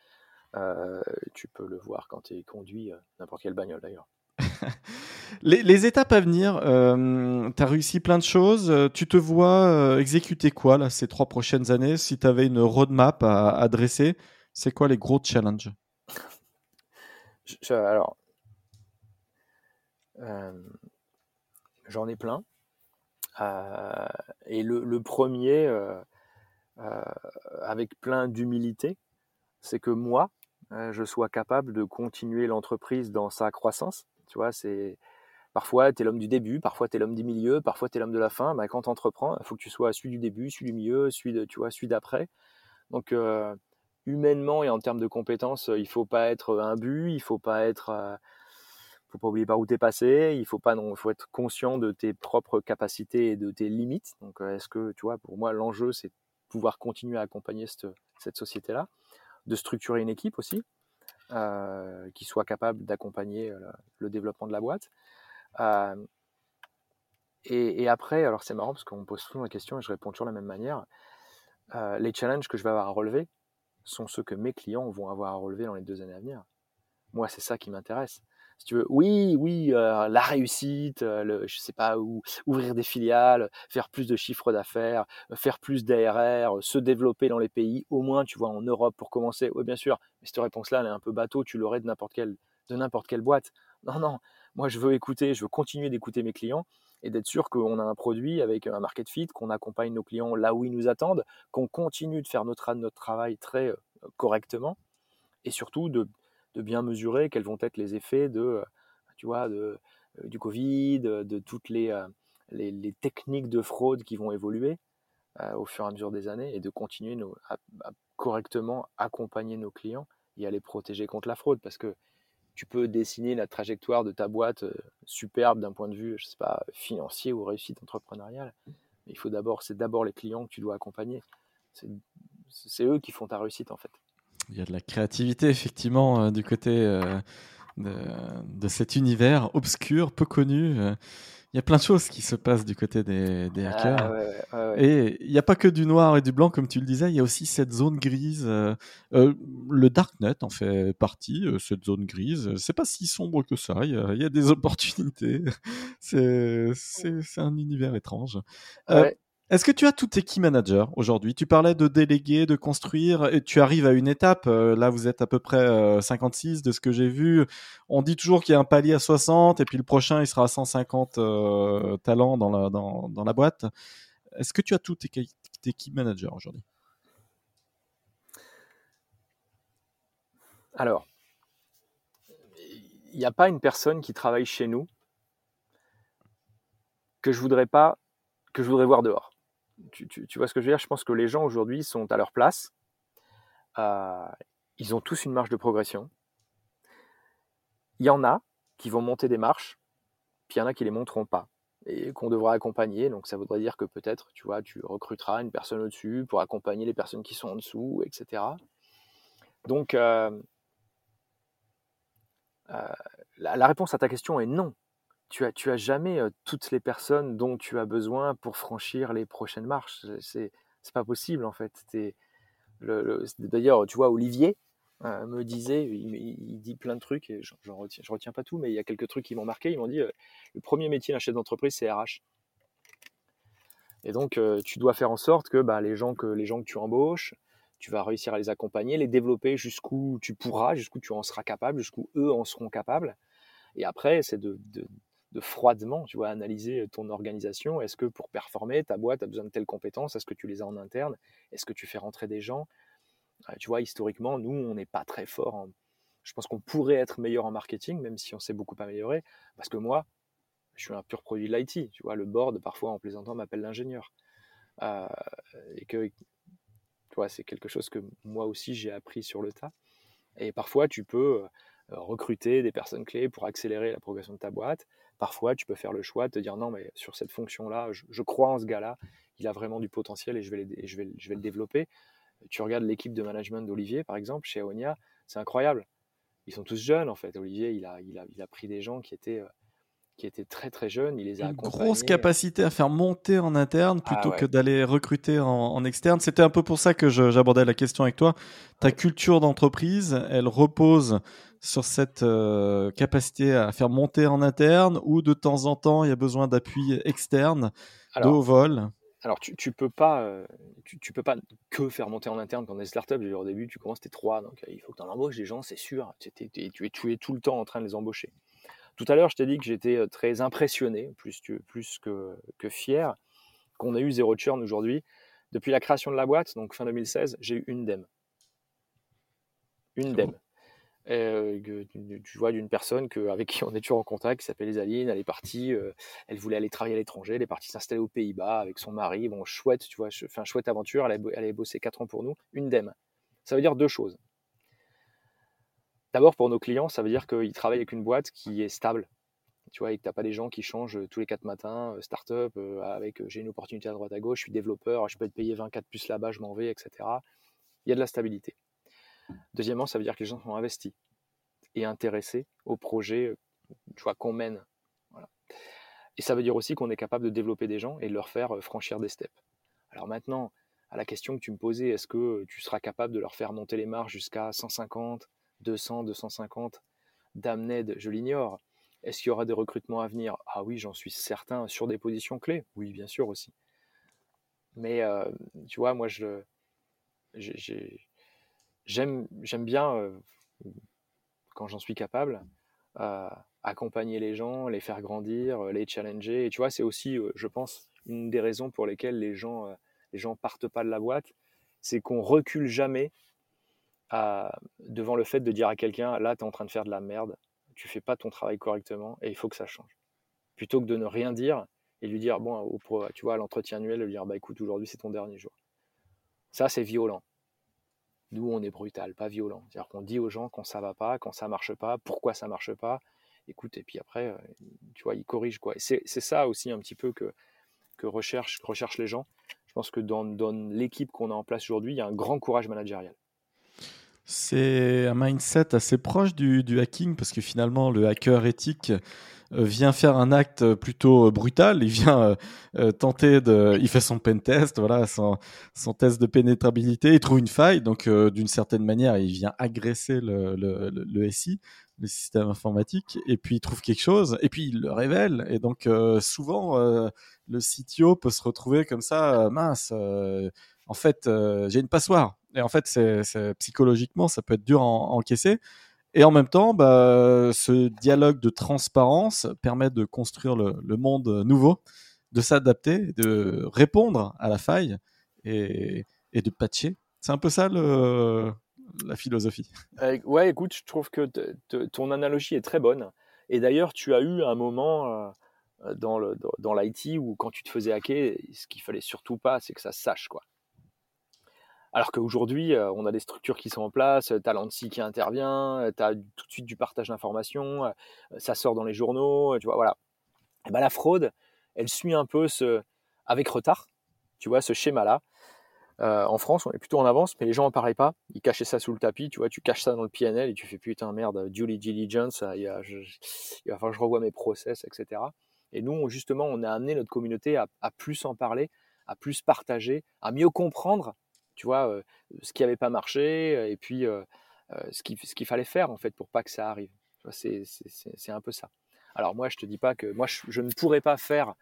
Euh, tu peux le voir quand tu conduit n'importe quelle bagnole d'ailleurs. les, étapes à venir, euh, tu as réussi plein de choses. Tu te vois exécuter quoi là, ces trois prochaines années Si tu avais une roadmap à, à dresser, c'est quoi les gros challenges? Alors, euh, j'en ai plein. Euh, et le, premier, euh, avec plein d'humilité, c'est que moi, je sois capable de continuer l'entreprise dans sa croissance. Tu vois, c'est parfois tu es l'homme du début, parfois tu es l'homme du milieu, parfois tu es l'homme de la fin. Bah, quand tu entreprends, il faut que tu sois celui du début, celui du milieu, celui de, tu vois, celui d'après. Donc, humainement et en termes de compétences, il faut pas être un but, il faut pas être, faut pas oublier par où tu es passé, il faut pas non, faut être conscient de tes propres capacités et de tes limites. Donc, est-ce que, tu vois, pour moi, l'enjeu, c'est pouvoir continuer à accompagner cette, cette société-là, de structurer une équipe aussi, qui soit capable d'accompagner le, développement de la boîte. et, et, après, alors c'est marrant parce qu'on me pose souvent la question et je réponds toujours de la même manière. les challenges que je vais avoir à relever sont ceux que mes clients vont avoir à relever dans les deux années à venir. Moi, c'est ça qui m'intéresse si tu veux, oui, oui, euh, la réussite, euh, le, je sais pas où, ouvrir des filiales, faire plus de chiffres d'affaires, euh, faire plus d'ARR, se développer dans les pays, au moins, tu vois, en Europe pour commencer. Oui, bien sûr, mais cette réponse-là, elle est un peu bateau, tu l'aurais de n'importe quelle, quelle boîte. Non, non, moi, je veux écouter, je veux continuer d'écouter mes clients et d'être sûr qu'on a un produit avec un market fit, qu'on accompagne nos clients là où ils nous attendent, qu'on continue de faire notre, notre travail très correctement et surtout de de bien mesurer quels vont être les effets de, euh, tu vois, euh, du Covid, de toutes euh, les, les, techniques de fraude qui vont évoluer au fur et à mesure des années et de continuer à, correctement accompagner nos clients et à les protéger contre la fraude parce que tu peux dessiner la trajectoire de ta boîte superbe d'un point de vue, je sais pas, financier ou réussite entrepreneuriale. Mais il faut d'abord, c'est d'abord les clients que tu dois accompagner. C'est eux qui font ta réussite en fait. Il y a de la créativité, effectivement, euh, du côté euh, de, cet univers obscur, peu connu. Euh. il y a plein de choses qui se passent du côté des, ah, hackers. Et il n'y a pas que du noir et du blanc, comme tu le disais, il y a aussi cette zone grise. le Darknet en fait partie, cette zone grise. C'est pas si sombre que ça, il y a, des opportunités. c'est un univers étrange. Est-ce que tu as tout tes key aujourd'hui? Tu parlais de déléguer, de construire, et tu arrives à une étape. Euh, là, vous êtes à peu près 56 euh, de ce que j'ai vu. On dit toujours qu'il y a un palier à 60, et puis le prochain, il sera à 150 euh, talents dans la, boîte. Est-ce que tu as tous tes, tes key managers aujourd'hui? Alors, il n'y a pas une personne qui travaille chez nous que je voudrais pas que je voudrais voir dehors tu, vois ce que je veux dire? Je pense que les gens aujourd'hui sont à leur place. Euh, ils ont tous une marge de progression. Il y en a qui vont monter des marches, puis il y en a qui les monteront pas et qu'on devra accompagner. Donc ça voudrait dire que peut-être, tu vois, tu recruteras une personne au-dessus pour accompagner les personnes qui sont en dessous, etc. Donc euh, euh, la, réponse à ta question est non tu as, tu as jamais toutes les personnes dont tu as besoin pour franchir les prochaines marches. C'est, c'est pas possible en fait. le, d'ailleurs, tu vois, Olivier me disait, il, dit plein de trucs et je, je, retiens, je retiens pas tout, mais il y a quelques trucs qui m'ont marqué. Ils m'ont dit, le premier métier d'un chef d'entreprise, c'est RH. Et donc, tu dois faire en sorte que, bah, les, gens que les gens que tu embauches, tu vas réussir à les accompagner, les développer jusqu'où tu pourras, jusqu'où tu en seras capable, jusqu'où eux en seront capables. Et après, c'est de, de froidement, tu vois, analyser ton organisation. Est-ce que pour performer, ta boîte a besoin de telles compétences Est-ce que tu les as en interne? Est-ce que tu fais rentrer des gens? Tu vois, historiquement, nous, on n'est pas très fort. Je pense qu'on pourrait être meilleur en marketing, même si on s'est beaucoup amélioré. Parce que moi, je suis un pur produit de l'IT. Tu vois, le board, parfois, en plaisantant, m'appelle l'ingénieur. Et que, tu vois, c'est quelque chose que moi aussi, j'ai appris sur le tas. Et parfois, tu peux recruter des personnes clés pour accélérer la progression de ta boîte parfois tu peux faire le choix de te dire non, mais sur cette fonction-là, je, crois en ce gars-là, il a vraiment du potentiel et je vais, je vais, le développer. Tu regardes l'équipe de management d'Olivier, par exemple, chez Aonia, c'est incroyable. Ils sont tous jeunes, en fait. Olivier, il a, il a, il a pris des gens qui étaient, euh, qui étaient très très jeunes, il les a Une grosse capacité à faire monter en interne ah plutôt que d'aller recruter en, externe. C'était un peu pour ça que j'abordais la question avec toi. Ta culture d'entreprise, elle repose sur cette euh, capacité à faire monter en interne ou de temps en temps il y a besoin d'appui externe de haut vol? alors tu, tu peux pas euh, tu, peux pas que faire monter en interne quand on est startup. Au début tu commences t'es trois donc euh, il faut que tu en embauches des gens c'est sûr. Tu, es, tu, es, tout le temps en train de les embaucher. Tout à l'heure je t'ai dit que j'étais très impressionné plus, plus que, que fier qu'on a eu zéro churn aujourd'hui. Depuis la création de la boîte donc fin 2016 j'ai eu une DEM. Une DEM. Euh, tu vois, d'une personne que, avec qui on est toujours en contact, qui s'appelle Isaline, elle est partie, euh, elle voulait aller travailler à l'étranger, elle est partie s'installer aux Pays-Bas avec son mari, bon, chouette, tu vois, enfin, chouette aventure, elle, a, elle bossé 4 ans pour nous, une DEM. Ça veut dire deux choses. D'abord, pour nos clients, ça veut dire qu'ils travaillent avec une boîte qui est stable, tu vois, et que tu n'as pas des gens qui changent tous les 4 matins, euh, start-up, avec j'ai une opportunité à droite à gauche, je suis développeur, je peux être payé 24 plus là-bas, je m'en vais, etc. Il y a de la stabilité. Deuxièmement, ça veut dire que les gens sont investis et intéressés au projet euh, qu'on mène. Et ça veut dire aussi qu'on est capable de développer des gens et de leur faire euh, franchir des steps. Alors maintenant, à la question que tu me posais, est-ce que tu seras capable de leur faire monter les marges jusqu'à 150, 200, 250 Damned, je l'ignore. Est-ce qu'il y aura des recrutements à venir? Ah oui, j'en suis certain. Sur des positions clés Oui, bien sûr aussi. Mais euh, tu vois, moi, je, j'aime, j'aime bien, euh, quand j'en suis capable, euh, accompagner les gens, les faire grandir, les challenger. Et tu vois, c'est aussi, je pense, une des raisons pour lesquelles les gens, gens partent pas de la boîte, c'est qu'on recule jamais devant le fait de dire à quelqu'un, là, tu es en train de faire de la merde, tu fais pas ton travail correctement et il faut que ça change. Plutôt que de ne rien dire et lui dire, bon, au, tu vois, à l'entretien annuel, lui dire, bah écoute, aujourd'hui c'est ton dernier jour. Ça, c'est violent. Nous, on est brutal, pas violent. C'est-à-dire qu'on dit aux gens quand ça va pas, quand ça marche pas, pourquoi ça marche pas. Écoute, et puis après, euh, tu vois, ils corrigent quoi. C'est ça aussi un petit peu que, que recherchent recherche les gens. Je pense que dans, dans l'équipe qu'on a en place aujourd'hui, il y a un grand courage managérial. C'est un mindset assez proche du, hacking parce que finalement, le hacker éthique euh, vient faire un acte plutôt brutal. Il vient euh, tenter de. Il fait son pen test, voilà, son, test de pénétrabilité. Il trouve une faille. Donc, euh, d'une certaine manière, il vient agresser le, SI, le système informatique. Et puis, il trouve quelque chose. Et puis, il le révèle. Et donc, souvent, le CTO peut se retrouver comme ça mince. en fait, j'ai une passoire. Et en fait, psychologiquement, ça peut être dur à, encaisser. Et en même temps, bah, ce dialogue de transparence permet de construire le, monde nouveau, de s'adapter, de répondre à la faille et, de patcher. C'est un peu ça la philosophie. Euh, ouais, écoute, je trouve que ton analogie est très bonne. Et d'ailleurs, tu as eu un moment euh, dans l'IT où quand tu te faisais hacker, ce qu'il fallait surtout pas, c'est que ça se sache. Quoi. Alors qu'aujourd'hui, euh, on a des structures qui sont en place, tu as l'ANSI qui intervient, euh, tu as tout de suite du partage d'informations, euh, ça sort dans les journaux, tu vois, voilà. Et ben, la fraude, elle suit un peu ce, avec retard, tu vois, ce schéma-là. en France, on est plutôt en avance, mais les gens en parlaient pas. Ils cachaient ça sous le tapis, tu vois, tu caches ça dans le PNL et tu fais putain, merde, due diligence, il, va falloir que je revoie mes process, etc. Et nous, justement, on a amené notre communauté à plus en parler, à plus partager, à mieux comprendre tu vois, ce qui n'avait pas marché et puis ce qu'il fallait faire en fait pour pas que ça arrive. C'est un peu ça. Alors moi, je te dis pas que moi, je, ne pourrais pas faire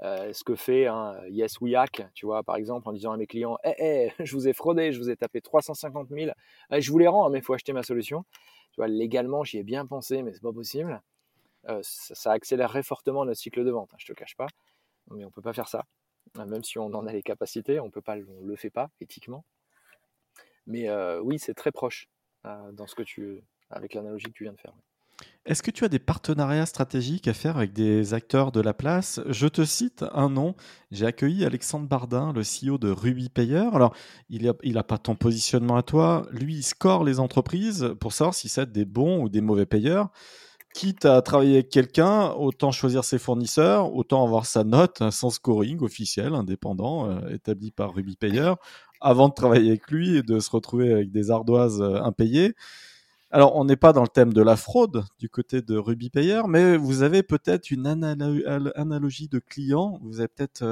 ce que fait un Yes We Hack, tu vois, par exemple, en disant à mes clients, hé, eh, je vous ai fraudé, je vous ai tapé 350 000, eh, je vous les rends, hein, mais il faut acheter ma solution. Tu vois, légalement, j'y ai bien pensé, mais c'est pas possible. ça, accélérerait fortement notre cycle de vente, hein, je te cache pas, mais on peut pas faire ça. Hein, même si on en a les capacités, on peut pas, le fait pas éthiquement. Mais euh, oui, c'est très proche euh, dans ce que tu, avec l'analogie que tu viens de faire. Est-ce que tu as des partenariats stratégiques à faire avec des acteurs de la place? Je te cite un nom. J'ai accueilli Alexandre Bardin, le CEO de Ruby Payer. Alors, il n'a a pas ton positionnement à toi. Lui, il score les entreprises pour savoir si c'est des bons ou des mauvais payeurs quitte à travailler avec quelqu'un, autant choisir ses fournisseurs, autant avoir sa note sans scoring officiel, indépendant, euh, établi par Ruby Payer, avant de travailler avec lui et de se retrouver avec des ardoises euh, impayées. Alors, on n'est pas dans le thème de la fraude du côté de Ruby Payer, mais vous avez peut-être une analogie de client, vous avez peut-être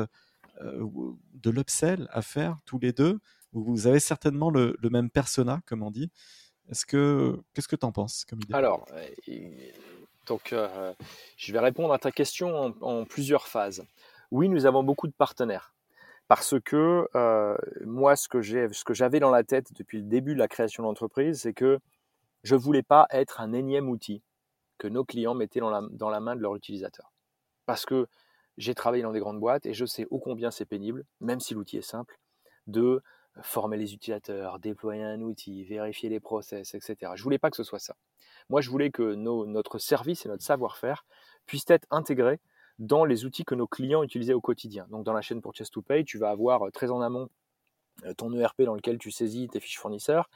euh, de l'upsell à faire tous les deux, vous avez certainement le, même persona, comme on dit. Est-ce que qu'est-ce que tu en penses comme idée? Alors, donc, euh, je vais répondre à ta question en, plusieurs phases. Oui, nous avons beaucoup de partenaires. Parce que euh, moi, ce que j'avais dans la tête depuis le début de la création de l'entreprise, c'est que je ne voulais pas être un énième outil que nos clients mettaient dans la, dans la main de leurs utilisateurs. Parce que j'ai travaillé dans des grandes boîtes et je sais ô combien c'est pénible, même si l'outil est simple, de former les utilisateurs, déployer un outil, vérifier les process, etc. Je voulais pas que ce soit ça. Moi, je voulais que notre service et notre savoir-faire puissent être intégrés dans les outils que nos clients utilisaient au quotidien. Donc, dans la chaîne Purchase to Pay, tu vas avoir euh, très en amont ton ERP dans lequel tu saisis tes fiches fournisseurs,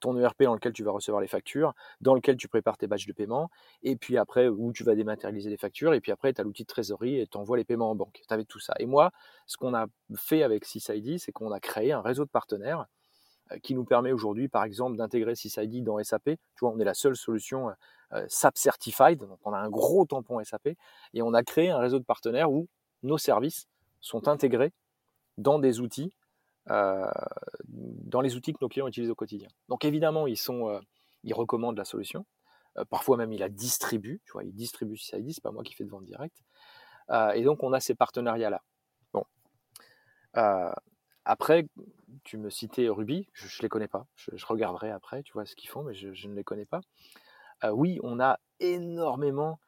ton ERP dans lequel tu vas recevoir les factures, dans lequel tu prépares tes badges de paiement, et puis après où tu vas dématérialiser les factures, et puis après tu as l'outil de trésorerie et tu envoies les paiements en banque. Tu avais tout ça. Et moi, ce qu'on a fait avec SysID, c'est qu'on a créé un réseau de partenaires euh, qui nous permet aujourd'hui, par exemple, d'intégrer SysID dans SAP. Tu vois, on est la seule solution euh, SAP Certified, donc on a un gros tampon SAP, et on a créé un réseau de partenaires où nos services sont intégrés dans des outils dans les outils que nos clients utilisent au quotidien. Donc évidemment, ils, sont, ils recommandent la solution. parfois même, ils la distribuent. Tu vois, ils distribuent si ça existe, pas moi qui fais de vente directe. et donc, on a ces partenariats-là. Bon. après, tu me citais Ruby, je ne les connais pas. Je, regarderai après, tu vois, ce qu'ils font, mais je, je, ne les connais pas. oui, on a énormément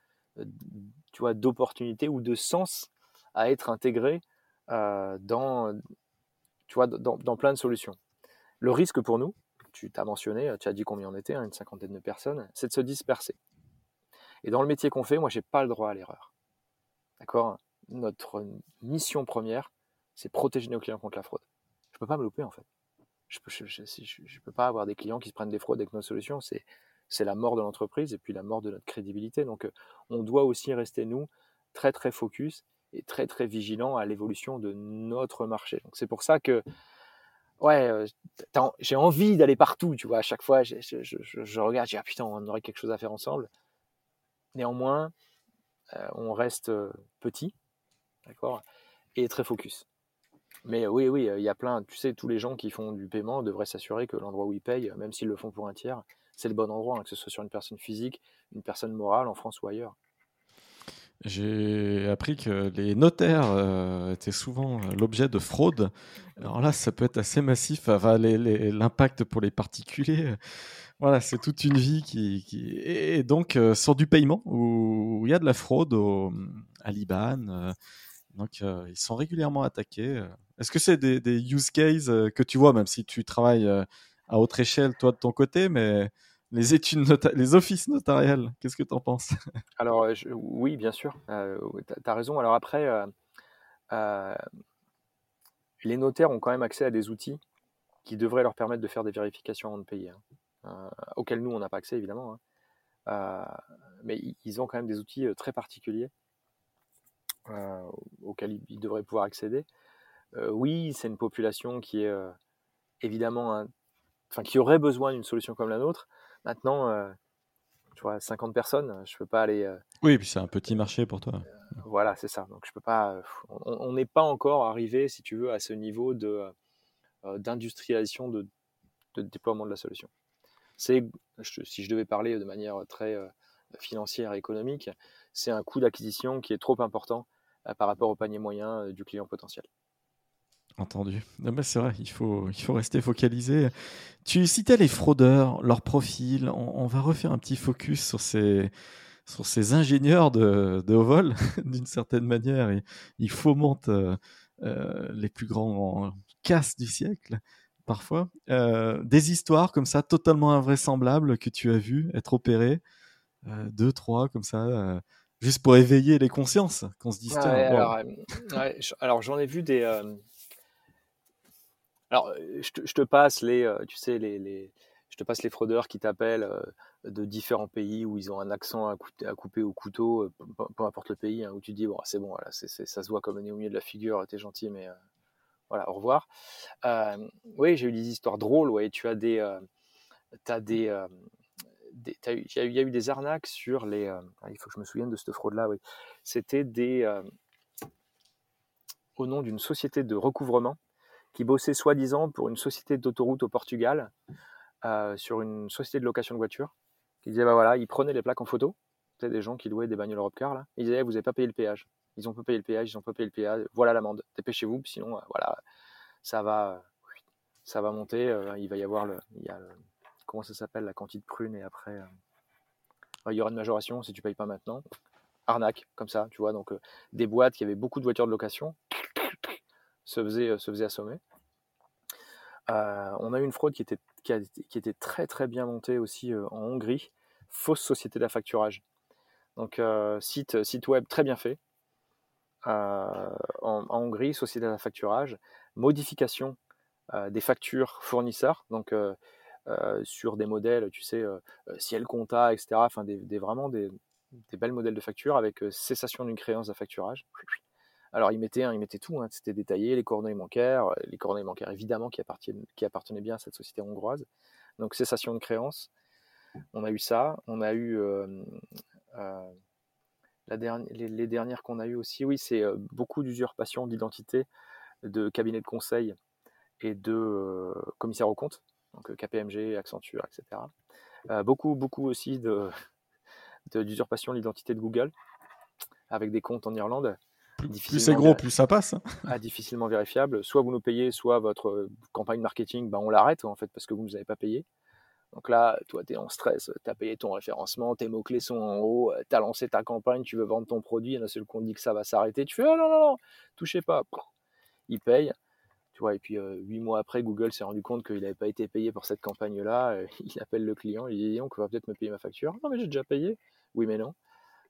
tu vois, d'opportunités ou de sens à être intégré dans, tu vois, dans, plein de solutions. Le risque pour nous, tu t'as mentionné, tu as dit combien on était, hein, une cinquantaine de personnes, c'est de se disperser. Et dans le métier qu'on fait, moi, j'ai pas le droit à l'erreur. D'accord? Notre mission première, c'est protéger nos clients contre la fraude. Je peux pas me louper en fait. Je peux, je, peux pas avoir des clients qui se prennent des fraudes avec nos solutions. C'est, c'est la mort de l'entreprise et puis la mort de notre crédibilité. Donc, euh, on doit aussi rester nous très très focus et très très vigilant à l'évolution de notre marché. Donc, c'est pour ça que ouais, euh, j'ai envie d'aller partout, tu vois. À chaque fois, je, regarde, je dis ah putain, on aurait quelque chose à faire ensemble. Néanmoins, euh, on reste petit, d'accord, et très focus. Mais oui, oui, il y a plein, tu sais, tous les gens qui font du paiement devraient s'assurer que l'endroit où ils payent, même s'ils le font pour un tiers, c'est le bon endroit, hein, que ce soit sur une personne physique, une personne morale, en France ou ailleurs. J'ai appris que les notaires euh, étaient souvent euh, l'objet de fraude. Alors là, ça peut être assez massif. L'impact pour les particuliers, voilà, c'est toute une vie qui, et donc euh, sur du paiement où, il y a de la fraude au, à Liban. donc ils sont régulièrement attaqués. Est-ce que c'est des, use cases que tu vois, même si tu travailles à autre échelle toi de ton côté, mais les études, les offices notariales, qu'est-ce que tu en penses? Alors, euh, oui, bien sûr, euh, tu as raison. Alors après, euh, les notaires ont quand même accès à des outils qui devraient leur permettre de faire des vérifications avant de payer, hein. auxquels nous, on n'a pas accès, évidemment. Hein. mais ils ont quand même des outils très particuliers auxquels ils devraient pouvoir accéder. oui, c'est une population qui est évidemment, enfin, qui aurait besoin d'une solution comme la nôtre. Maintenant, euh, tu vois, 50 personnes, je peux pas aller. Euh, oui, et puis c'est un petit marché pour toi. Euh, voilà, c'est ça. Donc je peux pas. on n'est pas encore arrivé, si tu veux, à ce niveau de d'industrialisation de, de, déploiement de la solution. C'est, si je devais parler de manière très financière et économique, c'est un coût d'acquisition qui est trop important par rapport au panier moyen du client potentiel. Entendu. c'est vrai, il faut, il faut rester focalisé. Tu citais les fraudeurs, leur profil. On, va refaire un petit focus sur ces, sur ces ingénieurs de, de haut vol, d'une certaine manière. Ils fomentent euh, euh, les plus grands casses du siècle, parfois. Euh, des histoires comme ça, totalement invraisemblables, que tu as vues être opérées. deux, trois, comme ça juste pour éveiller les consciences, qu'on se dise alors, alors j'en ai vu des, alors, je te, passe les, tu sais, les, je te passe les fraudeurs qui t'appellent de différents pays où ils ont un accent à, couper au couteau, peu, importe le pays, hein, où tu dis bon, c'est bon, ça se voit comme un nez au milieu de la figure, t'es gentil, mais voilà, au revoir. oui, j'ai eu des histoires drôles, ouais, tu as des, as des, il y, a eu des arnaques sur les. Ah, il faut que je me souvienne de cette fraude-là, oui. C'était des. au nom d'une société de recouvrement qui bossait soi-disant pour une société d'autoroute au Portugal, euh, sur une société de location de voitures, qui disait, bah voilà, ils prenaient les plaques en photo, c'était des gens qui louaient des bagnoles Europcar, là, ils disaient, vous n'avez pas payé le péage, ils ont pas payé le péage, ils ont pas payé le péage, voilà l'amende, dépêchez-vous, sinon, euh, voilà, ça va, ça va monter, euh, il va y avoir le, il y a comment ça s'appelle, la quantité de prunes, et après, il y aura une majoration si tu payes pas maintenant, arnaque, comme ça, tu vois, donc des boîtes qui avaient beaucoup de voitures de location, se faisait, se faisait assommer. Euh, on a eu une fraude qui était, qui, était très très bien montée aussi euh, en Hongrie, fausse société d'affacturage. Donc euh, site, site web très bien fait. En, Hongrie, société d'affacturage, modification des factures fournisseurs, donc sur des modèles, tu sais, ciel compta, etc. Enfin, des, vraiment des, des belles modèles de factures avec cessation d'une créance d'affacturage. Alors, il mettait, il mettait tout, hein, c'était détaillé, les coordonnées bancaires, euh, les coordonnées bancaires évidemment qui, appartenaient bien à cette société hongroise. Donc, cessation de créance. On a eu ça. On a eu euh, les, dernières qu'on a eues aussi, oui, c'est beaucoup d'usurpation d'identité de cabinets de conseil et de commissaires aux comptes, donc KPMG, Accenture, etc. beaucoup, beaucoup aussi d'usurpation de l'identité de Google avec des comptes en Irlande. Plus c'est gros, plus ça passe. Ah, difficilement vérifiable. Soit vous nous payez, soit votre campagne marketing, ben on l'arrête en fait parce que vous ne nous avez pas payé. Donc là, toi, tu es en stress, tu as payé ton référencement, tes mots-clés sont en haut, tu as lancé ta campagne, tu veux vendre ton produit, et d'un seul coup, on dit que ça va s'arrêter. Tu fais, oh non, non, non, touchez pas. Il paye. Tu vois, et puis huit mois après, Google s'est rendu compte qu'il n'avait pas été payé pour cette campagne-là. il appelle le client, il dit, on va peut-être me payer ma facture. Non, mais j'ai déjà payé. Oui, mais non.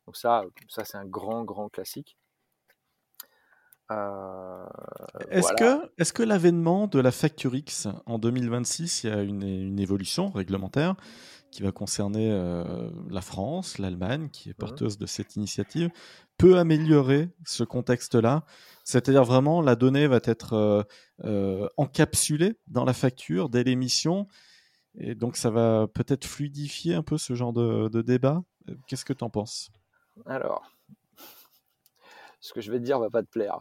Donc ça, ça c'est un grand, grand classique. Euh, est-ce que, est que l'avènement de la Facture X en 2026, il y a une, évolution réglementaire qui va concerner euh, la France, l'Allemagne, qui est mmh porteuse de cette initiative, peut améliorer ce contexte-là? C'est-à-dire vraiment, la donnée va être euh, encapsulée dans la facture dès l'émission, et donc ça va peut-être fluidifier un peu ce genre de, débat? Qu'est-ce que tu en penses? Alors, ce que je vais te dire va pas te plaire.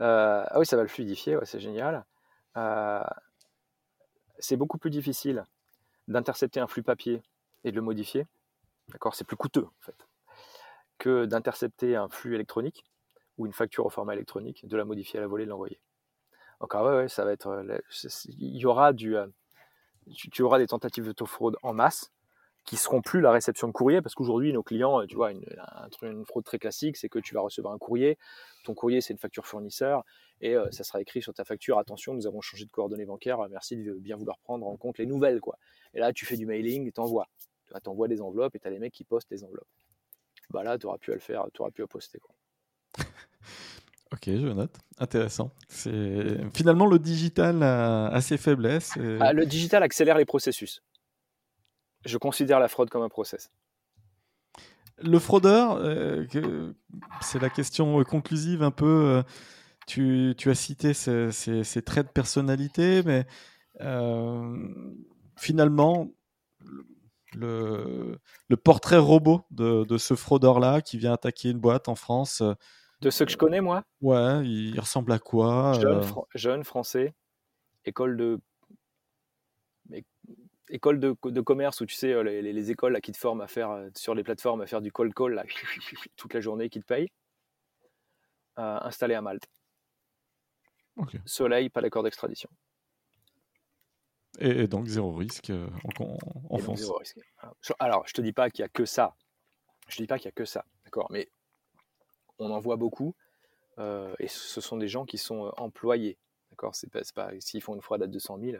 Euh, ah oui, ça va le fluidifier, c'est génial. Euh, c'est beaucoup plus difficile d'intercepter un flux papier et de le modifier. D'accord, c'est plus coûteux en fait que d'intercepter un flux électronique ou une facture au format électronique, de la modifier à la volée, et de l'envoyer. Donc ah ouais, ça va être, euh, il y aura du, tu, auras des tentatives de fraude en masse qui seront plus la réception de courrier parce qu'aujourd'hui nos clients, tu vois, une, une, fraude très classique, c'est que tu vas recevoir un courrier, ton courrier c'est une facture fournisseur et euh, ça sera écrit sur ta facture attention, nous avons changé de coordonnées bancaires, merci de bien vouloir prendre en compte les nouvelles quoi. Et là tu fais du mailing, t'envoies, tu envoies des enveloppes et tu as les mecs qui postent les enveloppes. Bah là tu auras pu à le faire, tu auras pu à poster quoi. Ok, je note. Intéressant. C'est finalement le digital a, ses faiblesses. Ah, le digital accélère les processus je considère la fraude comme un process. Le fraudeur, euh, c'est la question conclusive un peu. Euh, tu, as cité ces, traits de personnalité, mais euh, finalement, le, portrait robot de, ce fraudeur-là qui vient attaquer une boîte en France. De ce que je connais, moi? Ouais, il ressemble à quoi jeune français, école de école de, commerce où tu sais, euh, les, écoles là, qui te forment à faire euh, sur les plateformes à faire du cold call là, toute la journée, qui te payent, euh, installé à Malte. Soleil, pas d'accord d'extradition. Et, donc zéro risque en, France. Alors, je te dis pas qu'il y a que ça. Je te dis pas qu'il y a que ça, d'accord. Mais on en voit beaucoup, et ce sont des gens qui sont employés, d'accord. C'est pas, pas s'ils font une fraude à 200 000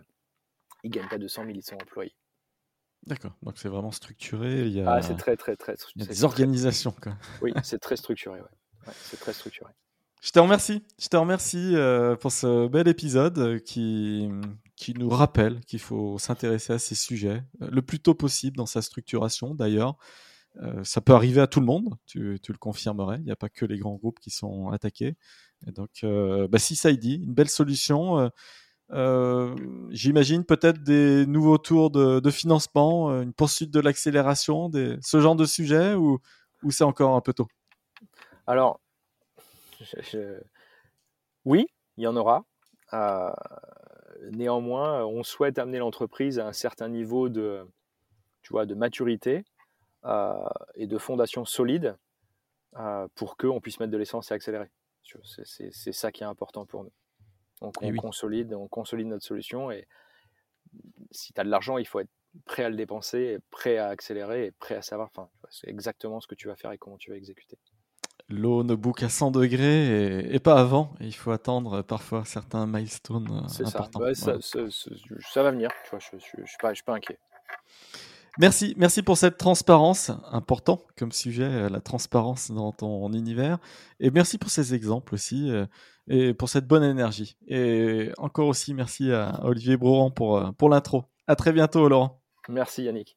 ils gagnent pas 200 000, ils sont employés. D'accord, donc c'est vraiment structuré. Il y a... Ah, c'est très, très, très structuré. des organisations. Quoi. Oui, c'est très structuré. Ouais. c'est très structuré. Je te remercie. Je te remercie euh, pour ce bel épisode qui, qui nous rappelle qu'il faut s'intéresser à ces sujets euh, le plus tôt possible dans sa structuration. D'ailleurs, euh, ça peut arriver à tout le monde, tu, tu le confirmerais. Il n'y a pas que les grands groupes qui sont attaqués. Et donc, bah, si ça y dit, une belle solution euh, j'imagine peut-être des nouveaux tours de, financement, euh, une poursuite de l'accélération, ce genre de sujet ou, c'est encore un peu tôt? Alors, oui, il y en aura. Euh, néanmoins, on souhaite amener l'entreprise à un certain niveau de, tu vois, de maturité et de fondation solide pour qu'on puisse mettre de l'essence et accélérer. C'est ça qui est important pour nous. Donc on, consolide, on consolide notre solution et si tu as de l'argent, il faut être prêt à le dépenser, prêt à accélérer et prêt à savoir enfin, c'est exactement ce que tu vas faire et comment tu vas exécuter. L'eau ne bout qu'à 100 degrés et, pas avant. il faut attendre parfois certains milestones euh, importants. Ça. ça, va venir. je ne suis, pas, pas inquiet. Merci, merci pour cette transparence, important comme sujet, euh, la transparence dans ton univers. Et merci pour ces exemples aussi et pour cette bonne énergie. Et encore aussi, merci à Olivier Brouran pour, euh, pour l'intro. À très bientôt, Laurent. Merci, Yannick.